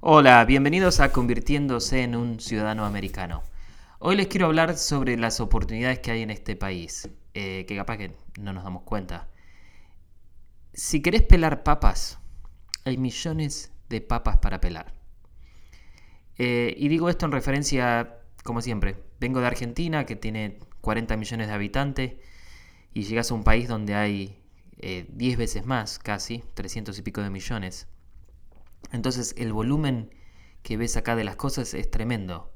Hola, bienvenidos a Convirtiéndose en un Ciudadano Americano. Hoy les quiero hablar sobre las oportunidades que hay en este país, eh, que capaz que no nos damos cuenta. Si querés pelar papas, hay millones de papas para pelar. Eh, y digo esto en referencia, como siempre, vengo de Argentina, que tiene 40 millones de habitantes, y llegas a un país donde hay 10 eh, veces más, casi, 300 y pico de millones. Entonces el volumen que ves acá de las cosas es tremendo.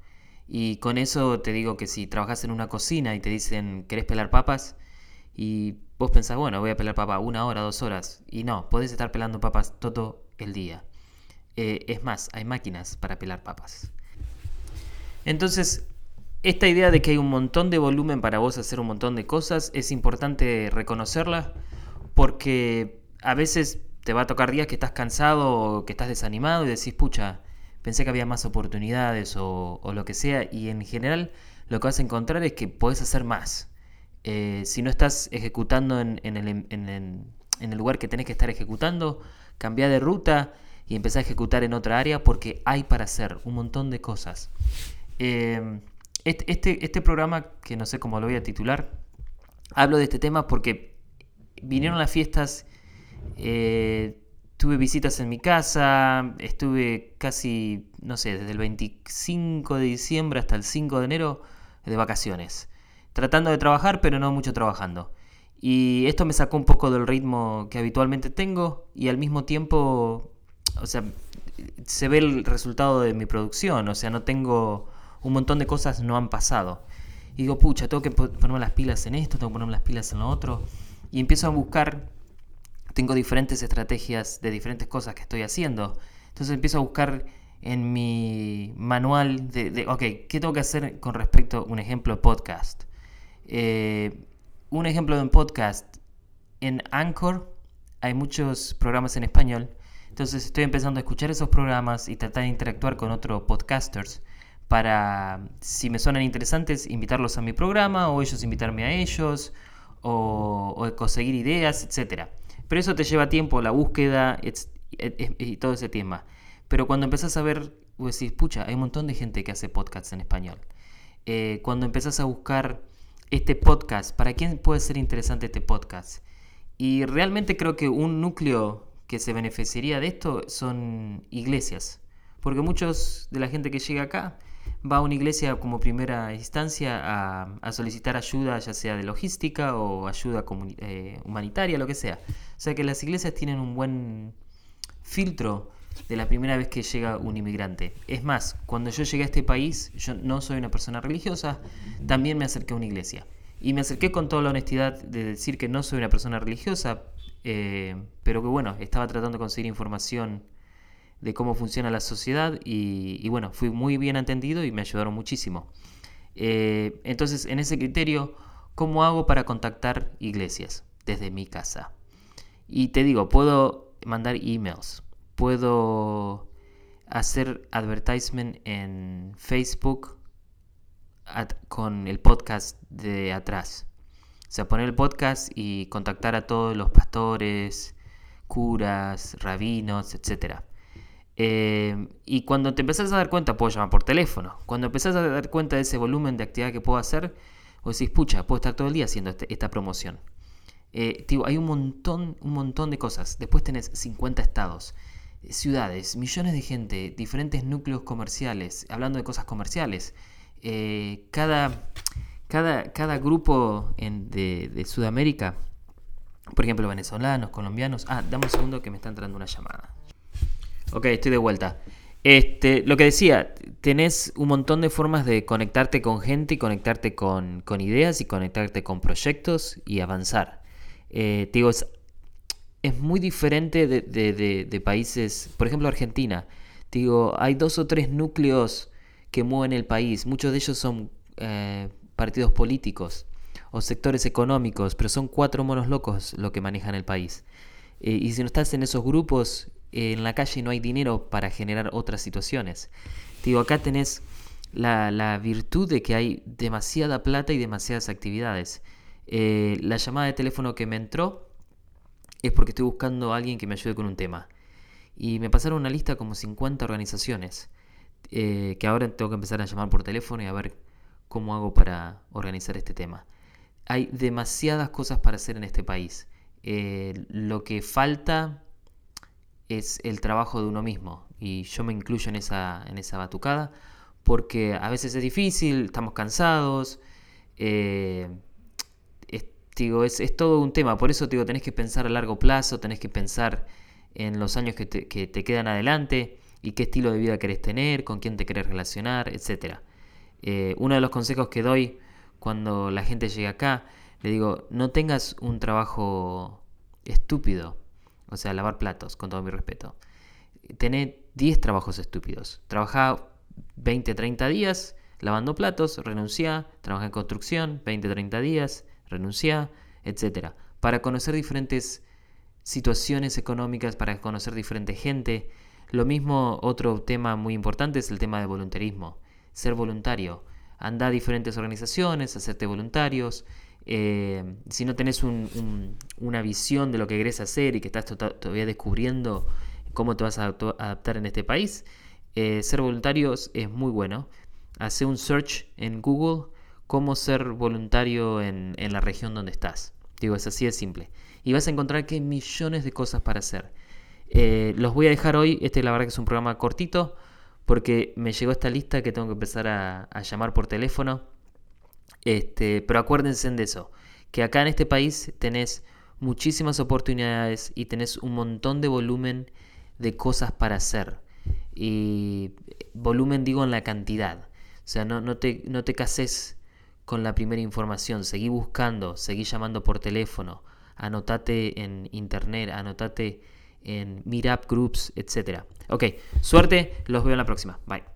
Y con eso te digo que si trabajas en una cocina y te dicen, ¿querés pelar papas? Y vos pensás, bueno, voy a pelar papas una hora, dos horas. Y no, podés estar pelando papas todo el día. Eh, es más, hay máquinas para pelar papas. Entonces, esta idea de que hay un montón de volumen para vos hacer un montón de cosas, es importante reconocerla porque a veces te va a tocar días que estás cansado que estás desanimado y decís, pucha, pensé que había más oportunidades o, lo que sea. Y en general lo que vas a encontrar es que podés hacer más. Eh, si no estás ejecutando en, el, lugar que tenés que estar ejecutando, cambia de ruta y empezá a ejecutar en otra área porque hay para hacer un montón de cosas. Este, este, este programa, que no sé cómo lo voy a titular, hablo de este tema porque vinieron las fiestas eh, tuve visitas en mi casa, estuve casi, no sé, desde el 25 de diciembre hasta el 5 de enero de vacaciones. Tratando de trabajar, pero no mucho trabajando. Y esto me sacó un poco del ritmo que habitualmente tengo y al mismo tiempo, o sea, se ve el resultado de mi producción, o sea, no tengo un montón de cosas no han pasado. Y digo, pucha, tengo que ponerme las pilas en esto, tengo que ponerme las pilas en lo otro. Y empiezo a buscar tengo diferentes estrategias de diferentes cosas que estoy haciendo. Entonces empiezo a buscar en mi manual de, ok, ¿qué tengo que hacer con respecto a un ejemplo de podcast? Eh, un ejemplo de un podcast. En Anchor hay muchos programas en español. Entonces estoy empezando a escuchar esos programas y tratar de interactuar con otros podcasters para, si me suenan interesantes, invitarlos a mi programa o ellos invitarme a ellos o, o conseguir ideas, etcétera. Pero eso te lleva tiempo, la búsqueda y todo ese tema. Pero cuando empezás a ver, vos decís, pucha, hay un montón de gente que hace podcasts en español. Eh, cuando empezás a buscar este podcast, ¿para quién puede ser interesante este podcast? Y realmente creo que un núcleo que se beneficiaría de esto son iglesias. Porque muchos de la gente que llega acá va a una iglesia como primera instancia a, solicitar ayuda, ya sea de logística o ayuda eh, humanitaria, lo que sea. O sea que las iglesias tienen un buen filtro de la primera vez que llega un inmigrante. Es más, cuando yo llegué a este país, yo no soy una persona religiosa, también me acerqué a una iglesia. Y me acerqué con toda la honestidad de decir que no soy una persona religiosa, eh, pero que bueno, estaba tratando de conseguir información de cómo funciona la sociedad y, bueno, fui muy bien atendido y me ayudaron muchísimo. Eh, entonces, en ese criterio, ¿cómo hago para contactar iglesias desde mi casa? Y te digo, puedo mandar emails, puedo hacer advertisement en Facebook con el podcast de atrás. O sea, poner el podcast y contactar a todos los pastores, curas, rabinos, etcétera. Eh, y cuando te empezás a dar cuenta, puedo llamar por teléfono. Cuando empezás a dar cuenta de ese volumen de actividad que puedo hacer, vos decís, pucha, puedo estar todo el día haciendo este, esta promoción. Eh, hay un montón, un montón de cosas. Después tenés 50 estados, ciudades, millones de gente, diferentes núcleos comerciales, hablando de cosas comerciales. Eh, cada, cada, cada grupo de, de Sudamérica, por ejemplo, venezolanos, colombianos. Ah, dame un segundo que me está entrando una llamada. Ok, estoy de vuelta. Este, lo que decía, tenés un montón de formas de conectarte con gente y conectarte con, ideas y conectarte con proyectos y avanzar. Eh, digo, es, muy diferente de, países, por ejemplo Argentina. digo, hay dos o tres núcleos que mueven el país. Muchos de ellos son eh, partidos políticos o sectores económicos, pero son cuatro monos locos lo que manejan el país. Eh, y si no estás en esos grupos, en la calle no hay dinero para generar otras situaciones. digo, acá tenés la, virtud de que hay demasiada plata y demasiadas actividades. Eh, la llamada de teléfono que me entró es porque estoy buscando a alguien que me ayude con un tema. y me pasaron una lista como 50 organizaciones eh, que ahora tengo que empezar a llamar por teléfono y a ver cómo hago para organizar este tema. Hay demasiadas cosas para hacer en este país. Eh, lo que falta es el trabajo de uno mismo y yo me incluyo en esa, en esa batucada porque a veces es difícil, estamos cansados. Eh, digo, es, es, todo un tema, por eso digo, tenés que pensar a largo plazo, tenés que pensar en los años que te, que te quedan adelante y qué estilo de vida querés tener, con quién te querés relacionar, etc. Eh, uno de los consejos que doy cuando la gente llega acá, le digo, no tengas un trabajo estúpido, o sea, lavar platos, con todo mi respeto. Tené 10 trabajos estúpidos. Trabajá 20, 30 días lavando platos, renuncia, trabaja en construcción, 20, 30 días, renuncia, etc. Para conocer diferentes situaciones económicas, para conocer diferente gente. Lo mismo, otro tema muy importante es el tema de voluntarismo, ser voluntario. Anda a diferentes organizaciones, hacerte voluntarios. Eh, si no tenés una visión de lo que querés hacer y que estás todavía descubriendo cómo te vas a adaptar en este país, eh, ser voluntarios es muy bueno. Hace un search en Google cómo ser voluntario en, en la región donde estás. Digo, es así de simple y vas a encontrar que hay millones de cosas para hacer. Eh, los voy a dejar hoy, este la verdad que es un programa cortito, porque me llegó esta lista que tengo que empezar a, llamar por teléfono. Este, pero acuérdense de eso, que acá en este país tenés muchísimas oportunidades y tenés un montón de volumen de cosas para hacer. Y volumen digo en la cantidad. O sea, no, no, te, no te cases con la primera información, seguí buscando, seguí llamando por teléfono, anotate en internet, anotate en meetup groups, etc. Ok, suerte, los veo en la próxima. Bye.